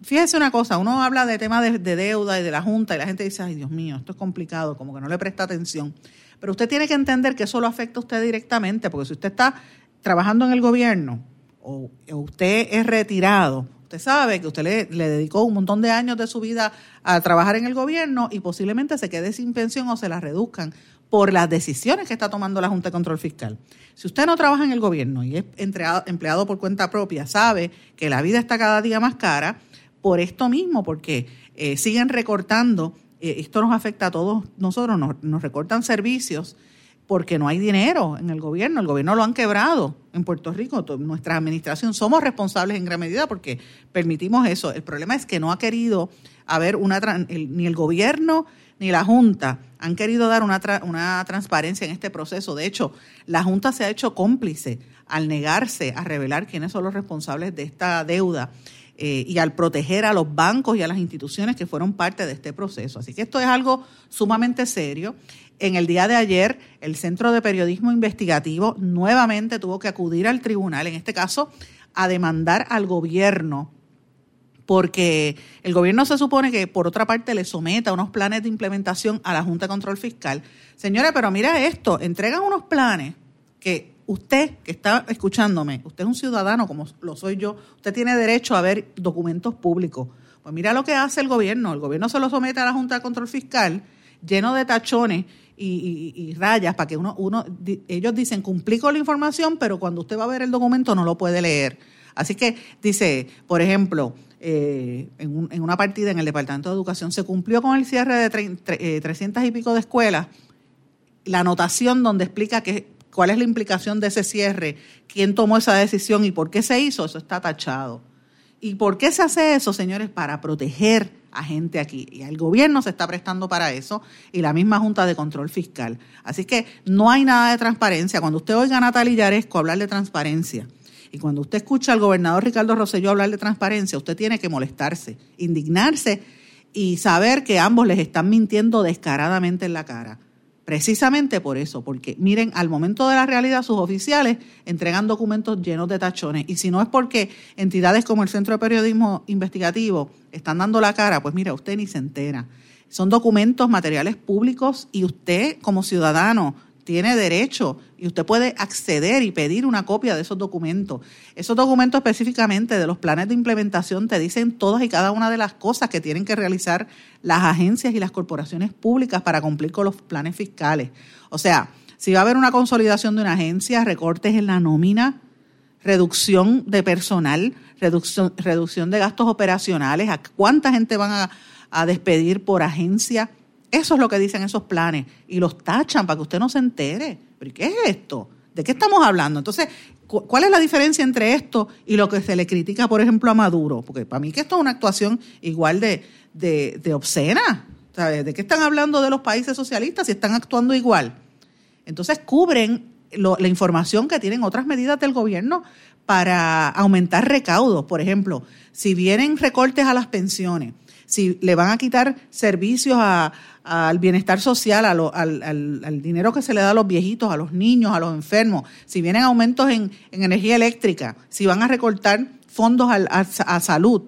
fíjese una cosa, uno habla de temas de, deuda y de la Junta y la gente dice, ay Dios mío, esto es complicado, como que no le presta atención. Pero usted tiene que entender que eso lo afecta a usted directamente, porque si usted está trabajando en el gobierno o usted es retirado, Usted sabe que usted le, dedicó un montón de años de su vida a trabajar en el gobierno y posiblemente se quede sin pensión o se la reduzcan por las decisiones que está tomando la Junta de Control Fiscal. Si usted no trabaja en el gobierno y es empleado, por cuenta propia, sabe que la vida está cada día más cara por esto mismo, porque eh, siguen recortando, eh, esto nos afecta a todos nosotros, nos recortan servicios porque no hay dinero en el gobierno. El gobierno lo han quebrado en Puerto Rico. Nuestra administración somos responsables en gran medida porque permitimos eso. El problema es que no ha querido haber una, ni el gobierno ni la Junta han querido dar una, una transparencia en este proceso. De hecho, la Junta se ha hecho cómplice al negarse a revelar quiénes son los responsables de esta deuda. Eh, y al proteger a los bancos y a las instituciones que fueron parte de este proceso. Así que esto es algo sumamente serio. En el día de ayer, el Centro de Periodismo Investigativo nuevamente tuvo que acudir al tribunal, en este caso, a demandar al gobierno, porque el gobierno se supone que, por otra parte, le someta unos planes de implementación a la Junta de Control Fiscal. Señora, pero mira esto, entregan unos planes que usted que está escuchándome, usted es un ciudadano como lo soy yo, usted tiene derecho a ver documentos públicos. Pues mira lo que hace el gobierno, el gobierno se lo somete a la Junta de Control Fiscal lleno de tachones y, rayas para que uno, uno, ellos dicen cumplí con la información, pero cuando usted va a ver el documento no lo puede leer. Así que dice, por ejemplo, eh, en, una partida en el Departamento de Educación se cumplió con el cierre de 300 eh, y pico de escuelas, la anotación donde explica que, cuál es la implicación de ese cierre, quién tomó esa decisión y por qué se hizo, eso está tachado. ¿Y por qué se hace eso, señores? Para proteger a gente aquí. Y el gobierno se está prestando para eso y la misma Junta de Control Fiscal. Así que no hay nada de transparencia. Cuando usted oiga a Natalia Yaresco hablar de transparencia y cuando usted escucha al gobernador Ricardo Rosselló hablar de transparencia, usted tiene que molestarse, indignarse y saber que ambos les están mintiendo descaradamente en la cara. Precisamente por eso, porque miren, al momento de la realidad sus oficiales entregan documentos llenos de tachones y si no es porque entidades como el Centro de Periodismo Investigativo están dando la cara, pues mira, usted ni se entera. Son documentos, materiales públicos y usted como ciudadano tiene derecho y usted puede acceder y pedir una copia de esos documentos. Esos documentos específicamente de los planes de implementación te dicen todas y cada una de las cosas que tienen que realizar las agencias y las corporaciones públicas para cumplir con los planes fiscales. O sea, si va a haber una consolidación de una agencia, recortes en la nómina, reducción de personal, reducción, reducción de gastos operacionales, a cuánta gente van a, a despedir por agencia eso es lo que dicen esos planes y los tachan para que usted no se entere. ¿Pero qué es esto? ¿De qué estamos hablando? Entonces, ¿cuál es la diferencia entre esto y lo que se le critica, por ejemplo, a Maduro? Porque para mí que esto es una actuación igual de, de, obscena. ¿De qué están hablando de los países socialistas si están actuando igual? Entonces cubren la información que tienen otras medidas del gobierno para aumentar recaudos. Por ejemplo, si vienen recortes a las pensiones, si le van a quitar servicios al bienestar social, al, dinero que se le da a los viejitos, a los niños, a los enfermos, si vienen aumentos en, energía eléctrica, si van a recortar fondos a, salud,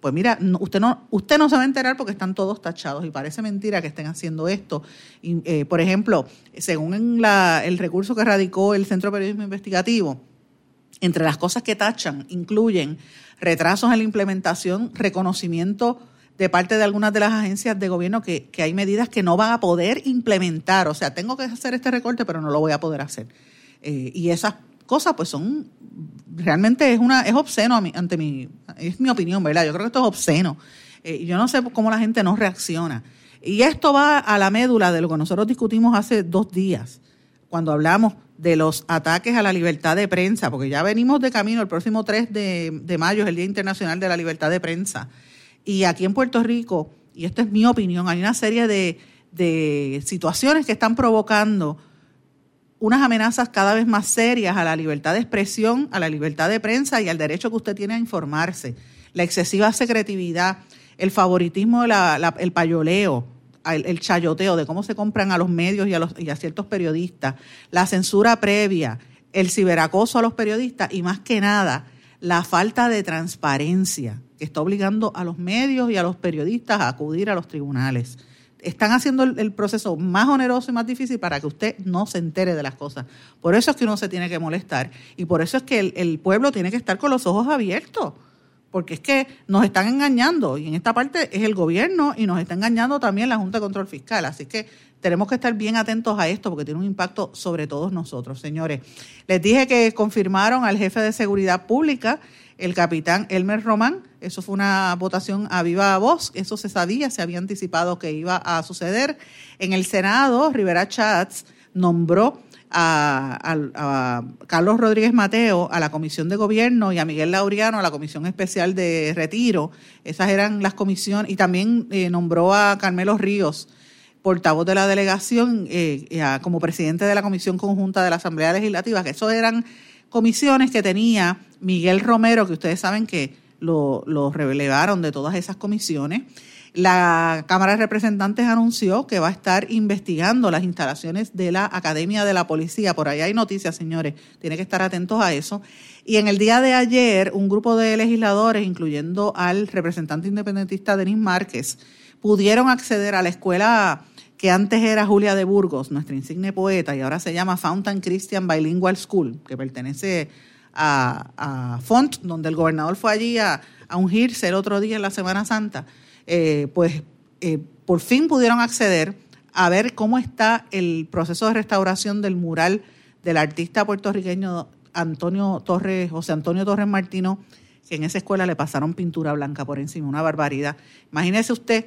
pues mira, usted no, usted no se va a enterar porque están todos tachados y parece mentira que estén haciendo esto. Eh, por ejemplo, según el recurso que radicó el Centro de Periodismo Investigativo, entre las cosas que tachan incluyen retrasos en la implementación, reconocimiento de parte de algunas de las agencias de gobierno que, hay medidas que no van a poder implementar. O sea, tengo que hacer este recorte, pero no lo voy a poder hacer. Eh, y esas cosas, pues son, realmente es una, es obsceno ante mi, es mi opinión, ¿verdad? Yo creo que esto es obsceno. Eh, yo no sé cómo la gente no reacciona. Y esto va a la médula de lo que nosotros discutimos hace dos días, cuando hablamos de los ataques a la libertad de prensa, porque ya venimos de camino, el próximo 3 de, de mayo es el Día Internacional de la Libertad de Prensa. Y aquí en Puerto Rico, y esto es mi opinión, hay una serie de, situaciones que están provocando unas amenazas cada vez más serias a la libertad de expresión, a la libertad de prensa y al derecho que usted tiene a informarse. La excesiva secretividad, el favoritismo, el payoleo, el, chayoteo de cómo se compran a los medios y a, los, y a ciertos periodistas, la censura previa, el ciberacoso a los periodistas y más que nada la falta de transparencia que está obligando a los medios y a los periodistas a acudir a los tribunales. Están haciendo el, proceso más oneroso y más difícil para que usted no se entere de las cosas. Por eso es que uno se tiene que molestar y por eso es que el, pueblo tiene que estar con los ojos abiertos porque es que nos están engañando y en esta parte es el gobierno y nos está engañando también la Junta de Control Fiscal. Así que tenemos que estar bien atentos a esto porque tiene un impacto sobre todos nosotros, señores. Les dije que confirmaron al jefe de seguridad pública, el capitán Elmer Román. Eso fue una votación a viva voz. Eso se sabía, se había anticipado que iba a suceder. En el Senado, Rivera Chats nombró a, Carlos Rodríguez Mateo a la Comisión de Gobierno y a Miguel Laureano a la Comisión Especial de Retiro. Esas eran las comisiones. Y también eh, nombró a Carmelo Ríos portavoz de la delegación, eh, eh, como presidente de la Comisión Conjunta de la Asamblea Legislativa, que eso eran comisiones que tenía Miguel Romero, que ustedes saben que lo, lo relevaron de todas esas comisiones. La Cámara de Representantes anunció que va a estar investigando las instalaciones de la Academia de la Policía. Por ahí hay noticias, señores. Tiene que estar atentos a eso. Y en el día de ayer, un grupo de legisladores, incluyendo al representante independentista Denis Márquez, pudieron acceder a la escuela que antes era Julia de Burgos, nuestra insigne poeta, y ahora se llama Fountain Christian Bilingual School, que pertenece a, Font, donde el gobernador fue allí a, ungirse el otro día en la Semana Santa, eh, pues eh, por fin pudieron acceder a ver cómo está el proceso de restauración del mural del artista puertorriqueño Antonio Torres, José Antonio Torres Martino, que en esa escuela le pasaron pintura blanca por encima, una barbaridad. Imagínese usted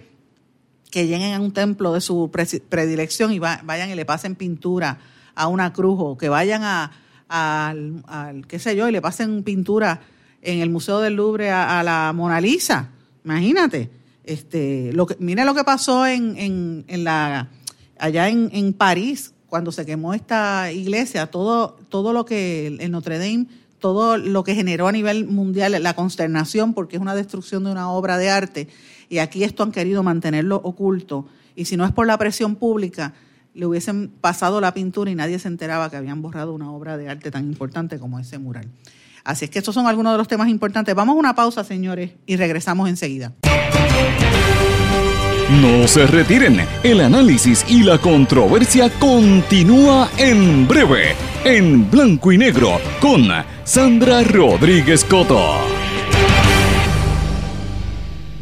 que lleguen a un templo de su predilección y vayan y le pasen pintura a una cruz o que vayan a, al, qué sé yo, y le pasen pintura en el Museo del Louvre a, la Mona Lisa. Imagínate. Este, lo que, mire lo que pasó en, en, en la, allá en, en, París, cuando se quemó esta iglesia, todo, todo lo que el Notre Dame, todo lo que generó a nivel mundial la consternación, porque es una destrucción de una obra de arte y aquí esto han querido mantenerlo oculto. Y si no es por la presión pública, le hubiesen pasado la pintura y nadie se enteraba que habían borrado una obra de arte tan importante como ese mural. Así es que estos son algunos de los temas importantes. Vamos a una pausa, señores, y regresamos enseguida. No se retiren, el análisis y la controversia continúa en breve, en blanco y negro, con Sandra Rodríguez Coto.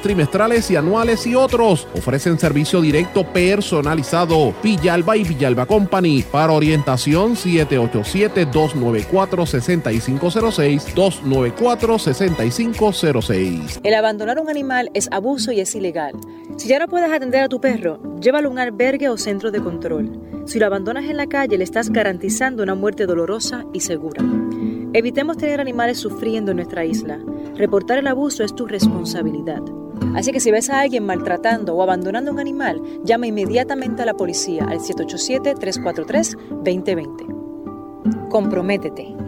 trimestrales y anuales y otros. Ofrecen servicio directo personalizado. Villalba y Villalba Company. Para orientación 787-294-6506, 294-6506. El abandonar un animal es abuso y es ilegal. Si ya no puedes atender a tu perro, llévalo a un albergue o centro de control. Si lo abandonas en la calle, le estás garantizando una muerte dolorosa y segura. Evitemos tener animales sufriendo en nuestra isla. Reportar el abuso es tu responsabilidad. Así que si ves a alguien maltratando o abandonando un animal, llama inmediatamente a la policía al 787-343-2020. Comprométete.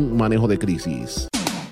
manejo de crisis.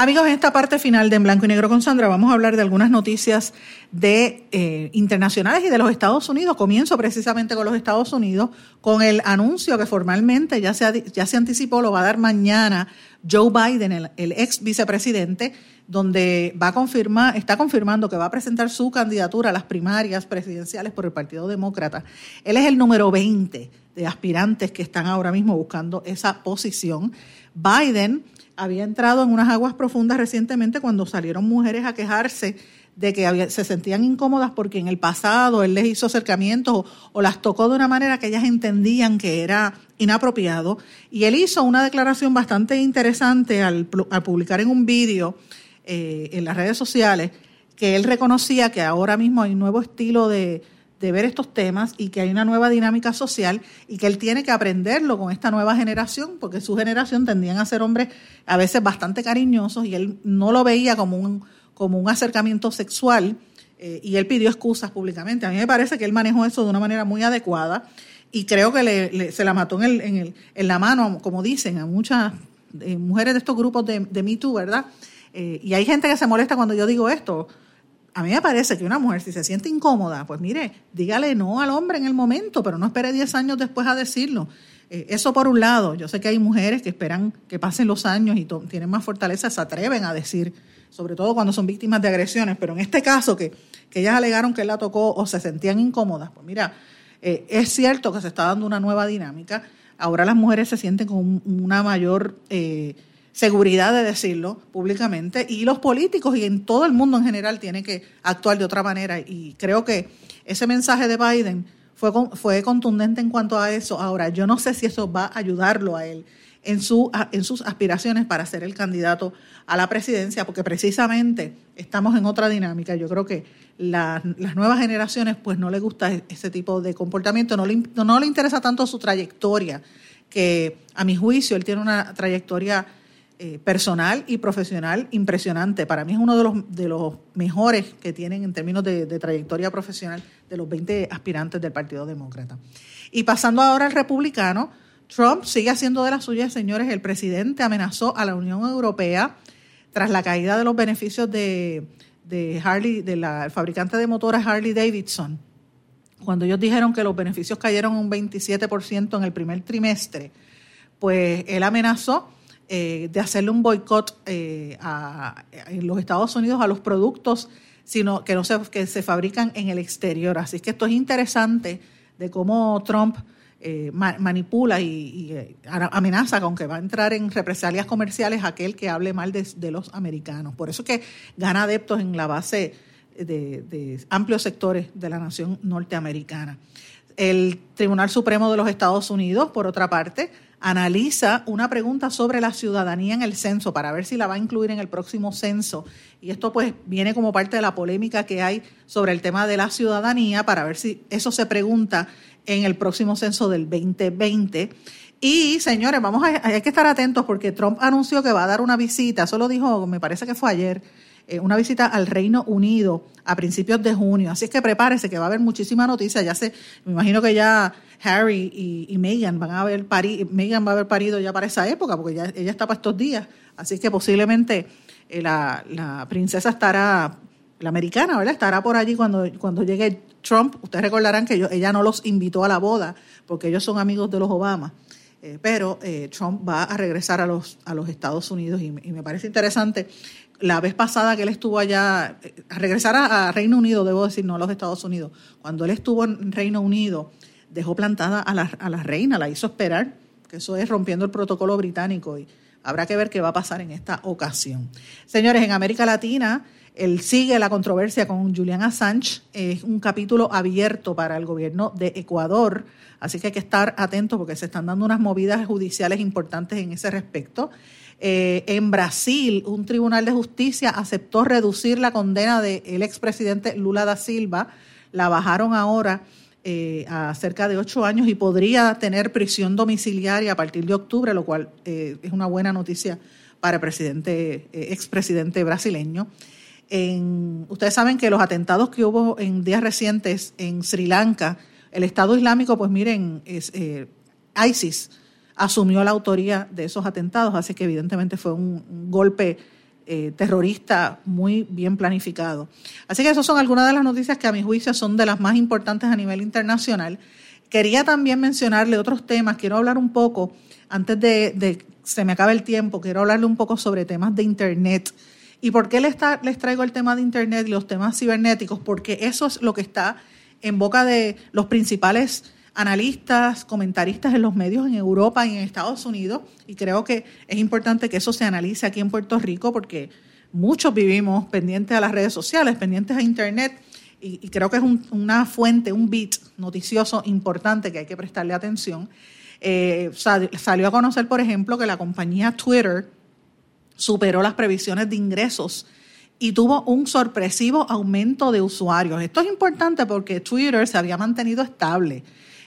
Amigos, en esta parte final de En Blanco y Negro con Sandra vamos a hablar de algunas noticias de eh, internacionales y de los Estados Unidos. Comienzo precisamente con los Estados Unidos, con el anuncio que formalmente ya se, ya se anticipó, lo va a dar mañana Joe Biden, el, el ex vicepresidente, donde va a confirmar, está confirmando que va a presentar su candidatura a las primarias presidenciales por el Partido Demócrata. Él es el número 20 de aspirantes que están ahora mismo buscando esa posición. Biden había entrado en unas aguas profundas recientemente cuando salieron mujeres a quejarse de que se sentían incómodas porque en el pasado él les hizo acercamientos o, las tocó de una manera que ellas entendían que era inapropiado. Y él hizo una declaración bastante interesante al, al publicar en un vídeo eh, en las redes sociales que él reconocía que ahora mismo hay un nuevo estilo de, de ver estos temas y que hay una nueva dinámica social y que él tiene que aprenderlo con esta nueva generación, porque su generación tendían a ser hombres a veces bastante cariñosos y él no lo veía como un, como un acercamiento sexual eh, y él pidió excusas públicamente. A mí me parece que él manejó eso de una manera muy adecuada y creo que le, se la mató en, el, en, el, en, la mano, como dicen, a muchas eh, mujeres de estos grupos de, de Me Too, ¿verdad? Eh, y hay gente que se molesta cuando yo digo esto a mí me parece que una mujer, si se siente incómoda, pues mire, dígale no al hombre en el momento, pero no espere 10 años después a decirlo. Eh, eso por un lado, yo sé que hay mujeres que esperan que pasen los años y tienen más fortaleza, se atreven a decir, sobre todo cuando son víctimas de agresiones, pero en este caso que, que ellas alegaron que la tocó o se sentían incómodas, pues mira, eh, es cierto que se está dando una nueva dinámica, ahora las mujeres se sienten con una mayor... Eh, seguridad de decirlo públicamente y los políticos y en todo el mundo en general tienen que actuar de otra manera y creo que ese mensaje de Biden fue, fue contundente en cuanto a eso. Ahora, yo no sé si eso va a ayudarlo a él en, su, en sus aspiraciones para ser el candidato a la presidencia, porque precisamente estamos en otra dinámica. Yo creo que las nuevas generaciones pues no les gusta ese tipo de comportamiento, no le, no le interesa tanto su trayectoria, que a mi juicio él tiene una trayectoria eh, personal y profesional impresionante. Para mí es uno de los, de los mejores que tienen en términos de, de, trayectoria profesional de los 20 aspirantes del Partido Demócrata. Y pasando ahora al republicano, Trump sigue haciendo de las suyas, señores. El presidente amenazó a la Unión Europea tras la caída de los beneficios de, de Harley, del fabricante de motores Harley Davidson, cuando ellos dijeron que los beneficios cayeron un 27% en el primer trimestre, pues él amenazó eh, de hacerle un boicot eh, en los Estados Unidos a los productos sino que no se, que se fabrican en el exterior. Así que esto es interesante de cómo Trump eh, manipula y, eh, amenaza con que va a entrar en represalias comerciales aquel que hable mal de, los americanos. Por eso que gana adeptos en la base de, amplios sectores de la nación norteamericana. El Tribunal Supremo de los Estados Unidos, por otra parte, analiza una pregunta sobre la ciudadanía en el censo para ver si la va a incluir en el próximo censo. Y esto pues viene como parte de la polémica que hay sobre el tema de la ciudadanía para ver si eso se pregunta en el próximo censo del 2020. Y señores, vamos a, hay que estar atentos porque Trump anunció que va a dar una visita, eso lo dijo, me parece que fue ayer, una visita al Reino Unido a principios de junio. Así es que prepárese que va a haber muchísima noticia. Ya sé, me imagino que ya Harry y, Meghan van a haber parido, Meghan va a haber parido ya para esa época, porque ya ella está para estos días. Así que posiblemente eh, la, la princesa estará la americana, ¿verdad? Estará por allí cuando, cuando llegue Trump. Ustedes recordarán que ella no los invitó a la boda porque ellos son amigos de los Obama. Eh, pero eh, Trump va a regresar a los, a los Estados Unidos y, me parece interesante. La vez pasada que él estuvo allá, eh, a regresar a, Reino Unido, debo decir, no a los Estados Unidos, cuando él estuvo en Reino Unido, dejó plantada a la, a la reina, la hizo esperar, que eso es rompiendo el protocolo británico y habrá que ver qué va a pasar en esta ocasión. Señores, en América Latina, él sigue la controversia con Julian Assange. Es un capítulo abierto para el gobierno de Ecuador, así que hay que estar atentos porque se están dando unas movidas judiciales importantes en ese respecto. Eh, en Brasil, un tribunal de justicia aceptó reducir la condena del expresidente Lula da Silva. La bajaron ahora eh, a cerca de ocho años y podría tener prisión domiciliaria a partir de octubre, lo cual eh, es una buena noticia para el presidente, expresidente brasileño ustedes saben que los atentados que hubo en días recientes en Sri Lanka, el Estado Islámico, pues miren, es, eh, ISIS asumió la autoría de esos atentados, así que evidentemente fue un, golpe eh, terrorista muy bien planificado. Así que esas son algunas de las noticias que a mi juicio son de las más importantes a nivel internacional. Quería también mencionarle otros temas, quiero hablar un poco, antes de, de se me acabe el tiempo, quiero hablarle un poco sobre temas de Internet ¿Y por qué les, les traigo el tema de Internet y los temas cibernéticos? Porque eso es lo que está en boca de los principales analistas, comentaristas en los medios en Europa y en Estados Unidos. Y creo que es importante que eso se analice aquí en Puerto Rico porque muchos vivimos pendientes a las redes sociales, pendientes a Internet. Y, creo que es una fuente, un bit noticioso importante que hay que prestarle atención. Eh, salió a conocer, por ejemplo, que la compañía Twitter, superó las previsiones de ingresos y tuvo un sorpresivo aumento de usuarios. Esto es importante porque Twitter se había mantenido estable.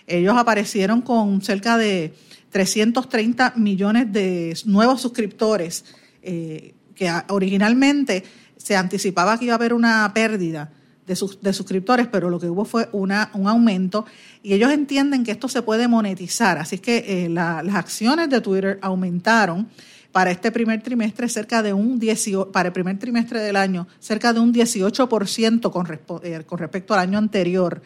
Ellos aparecieron con cerca de 330 millones de nuevos suscriptores, eh, que originalmente se anticipaba que iba a haber una pérdida de, suscriptores, pero lo que hubo fue una, un aumento y ellos entienden que esto se puede monetizar. Así que eh, las acciones de Twitter aumentaron para este primer trimestre cerca de un 18, para el primer trimestre del año cerca de un 18% con, eh, con respecto al año anterior.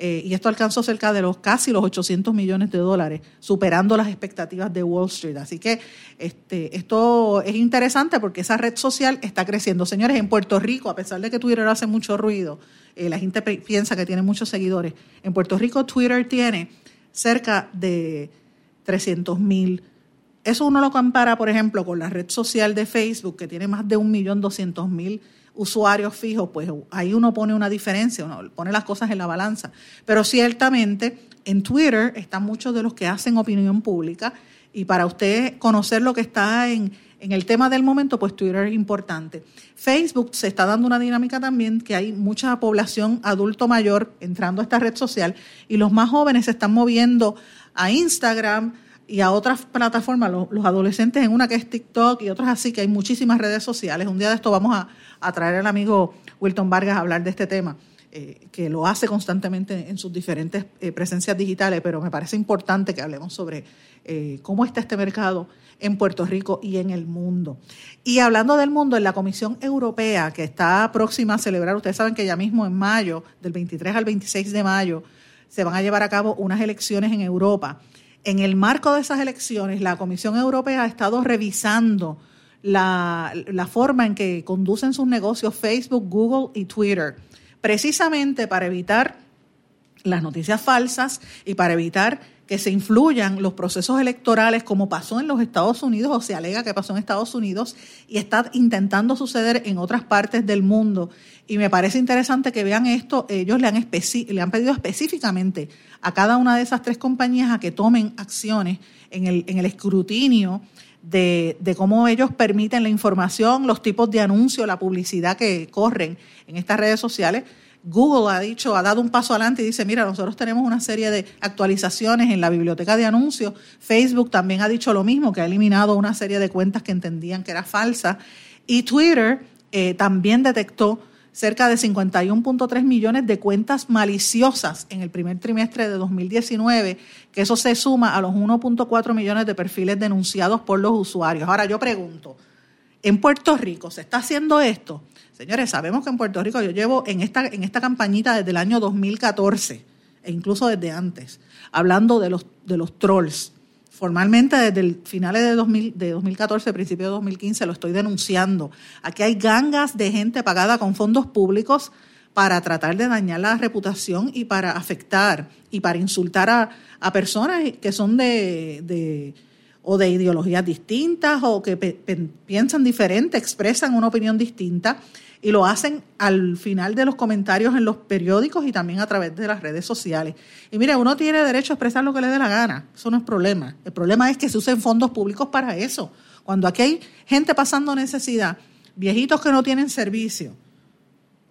Eh, y esto alcanzó cerca de los casi los 800 millones de dólares, superando las expectativas de Wall Street. Así que este, esto es interesante porque esa red social está creciendo. Señores, en Puerto Rico, a pesar de que Twitter hace mucho ruido, eh, la gente piensa que tiene muchos seguidores. En Puerto Rico Twitter tiene cerca de 300 mil eso uno lo compara, por ejemplo, con la red social de Facebook, que tiene más de 1.200.000 usuarios fijos, pues ahí uno pone una diferencia, uno pone las cosas en la balanza. Pero ciertamente en Twitter están muchos de los que hacen opinión pública y para usted conocer lo que está en, el tema del momento, pues Twitter es importante. Facebook se está dando una dinámica también que hay mucha población adulto mayor entrando a esta red social y los más jóvenes se están moviendo a Instagram, y a otras plataformas, los, adolescentes en una que es TikTok y otras así, que hay muchísimas redes sociales. Un día de esto vamos a, traer al amigo Wilton Vargas a hablar de este tema. eh, que lo hace constantemente en sus diferentes eh, presencias digitales, pero me parece importante que hablemos sobre eh, cómo está este mercado en Puerto Rico y en el mundo. Y hablando del mundo, en la Comisión Europea, que está próxima a celebrar, ustedes saben que ya mismo en mayo, del 23 al 26 de mayo, se van a llevar a cabo unas elecciones en Europa. En el marco de esas elecciones, la Comisión Europea ha estado revisando la, forma en que conducen sus negocios Facebook, Google y Twitter precisamente para evitar las noticias falsas y para evitar que se influyan los procesos electorales como pasó en los Estados Unidos o se alega que pasó en Estados Unidos y está intentando suceder en otras partes del mundo. Y me parece interesante que vean esto. Ellos le han, le han pedido específicamente a cada una de esas tres compañías a que tomen acciones en el, en el escrutinio de, de, cómo ellos permiten la información, los tipos de anuncios, la publicidad que corren en estas redes sociales Google ha dicho, ha dado un paso adelante y dice, mira, nosotros tenemos una serie de actualizaciones en la biblioteca de anuncios. Facebook también ha dicho lo mismo, que ha eliminado una serie de cuentas que entendían que era falsa. Y Twitter eh, también detectó cerca de 51.3 millones de cuentas maliciosas en el primer trimestre de 2019, que eso se suma a los 1.4 millones de perfiles denunciados por los usuarios. Ahora yo pregunto, ¿en Puerto Rico se está haciendo esto? Señores, sabemos que en Puerto Rico yo llevo en esta, en esta campañita desde el año 2014 e incluso desde antes, hablando de los, de los trolls. Formalmente desde finales de, 2000, de 2014, principio de 2015, lo estoy denunciando. Aquí hay gangas de gente pagada con fondos públicos para tratar de dañar la reputación y para afectar y para insultar a, a personas que son de, de o de ideologías distintas o que piensan diferente, expresan una opinión distinta y lo hacen al final de los comentarios en los periódicos y también a través de las redes sociales. Y mire, uno tiene derecho a expresar lo que le dé la gana, eso no es problema. El problema es que se usen fondos públicos para eso. Cuando aquí hay gente pasando necesidad, viejitos que no tienen servicio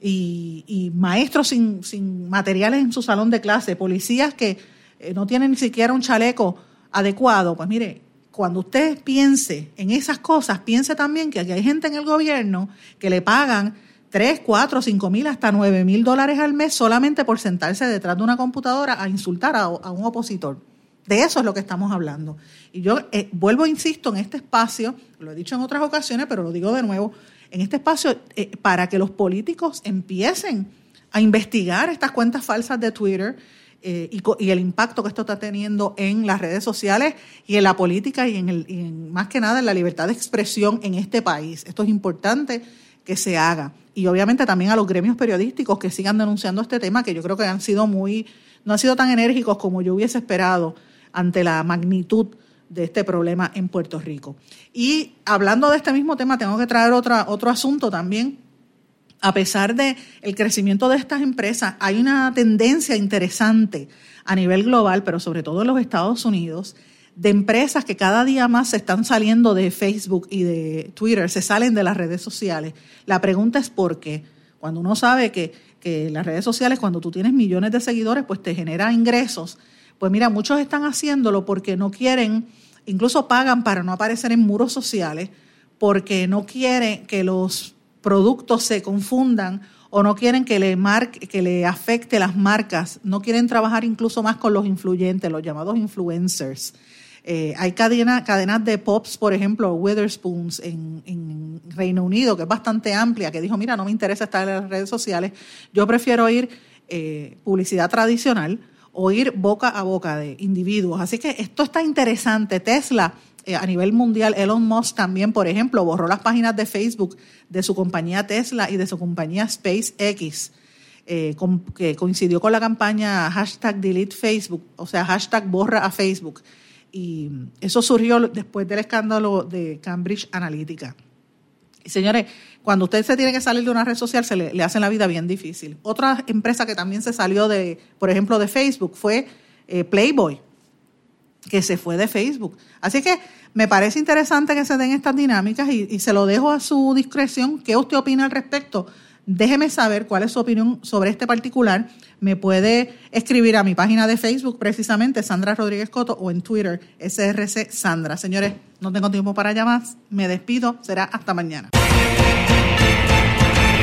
y, maestros sin, sin materiales en su salón de clase, policías que eh, no tienen ni siquiera un chaleco adecuado, pues mire, cuando usted piense en esas cosas, piense también que aquí hay gente en el gobierno que le pagan 3, 4, 5 mil, hasta 9 mil dólares al mes solamente por sentarse detrás de una computadora a insultar a, un opositor. De eso es lo que estamos hablando. Y yo eh, vuelvo, insisto, en este espacio, lo he dicho en otras ocasiones, pero lo digo de nuevo, en este espacio eh, para que los políticos empiecen a investigar estas cuentas falsas de Twitter, eh, y, el impacto que esto está teniendo en las redes sociales y en la política y en, el, más que nada en la libertad de expresión en este país. Esto es importante que se haga. Y obviamente también a los gremios periodísticos que sigan denunciando este tema, que yo creo que han sido muy, no han sido tan enérgicos como yo hubiese esperado ante la magnitud de este problema en Puerto Rico. Y hablando de este mismo tema, tengo que traer otra, otro asunto también a pesar de el crecimiento de estas empresas, hay una tendencia interesante a nivel global, pero sobre todo en los Estados Unidos, de empresas que cada día más se están saliendo de Facebook y de Twitter, se salen de las redes sociales. La pregunta es por qué. Cuando uno sabe que, que las redes sociales, cuando tú tienes millones de seguidores, pues te genera ingresos. Pues mira, muchos están haciéndolo porque no quieren, incluso pagan para no aparecer en muros sociales, porque no quieren que los productos se confundan o no quieren que le, marque, que le afecte las marcas, no quieren trabajar incluso más con los influyentes, los llamados influencers. Eh, hay cadena, cadenas de pops, por ejemplo, Witherspoons en, Reino Unido, que es bastante amplia, que dijo, mira, no me interesa estar en las redes sociales, yo prefiero ir eh, publicidad tradicional o ir boca a boca de individuos. Así que esto está interesante. Tesla a nivel mundial, Elon Musk también, por ejemplo, borró las páginas de Facebook de su compañía Tesla y de su compañía SpaceX, eh, que coincidió con la campaña hashtag delete Facebook, o sea, hashtag borra a Facebook. Y eso surgió después del escándalo de Cambridge Analytica. Y señores, cuando usted se tiene que salir de una red social, se le, le hacen la vida bien difícil. Otra empresa que también se salió de, por ejemplo, de Facebook fue eh, Playboy que se fue de Facebook. Así que me parece interesante que se den estas dinámicas y, se lo dejo a su discreción. ¿Qué usted opina al respecto? Déjeme saber cuál es su opinión sobre este particular. Me puede escribir a mi página de Facebook, precisamente Sandra Rodríguez Coto, o en Twitter, SRC Sandra. Señores, no tengo tiempo para llamar. Me despido. Será hasta mañana.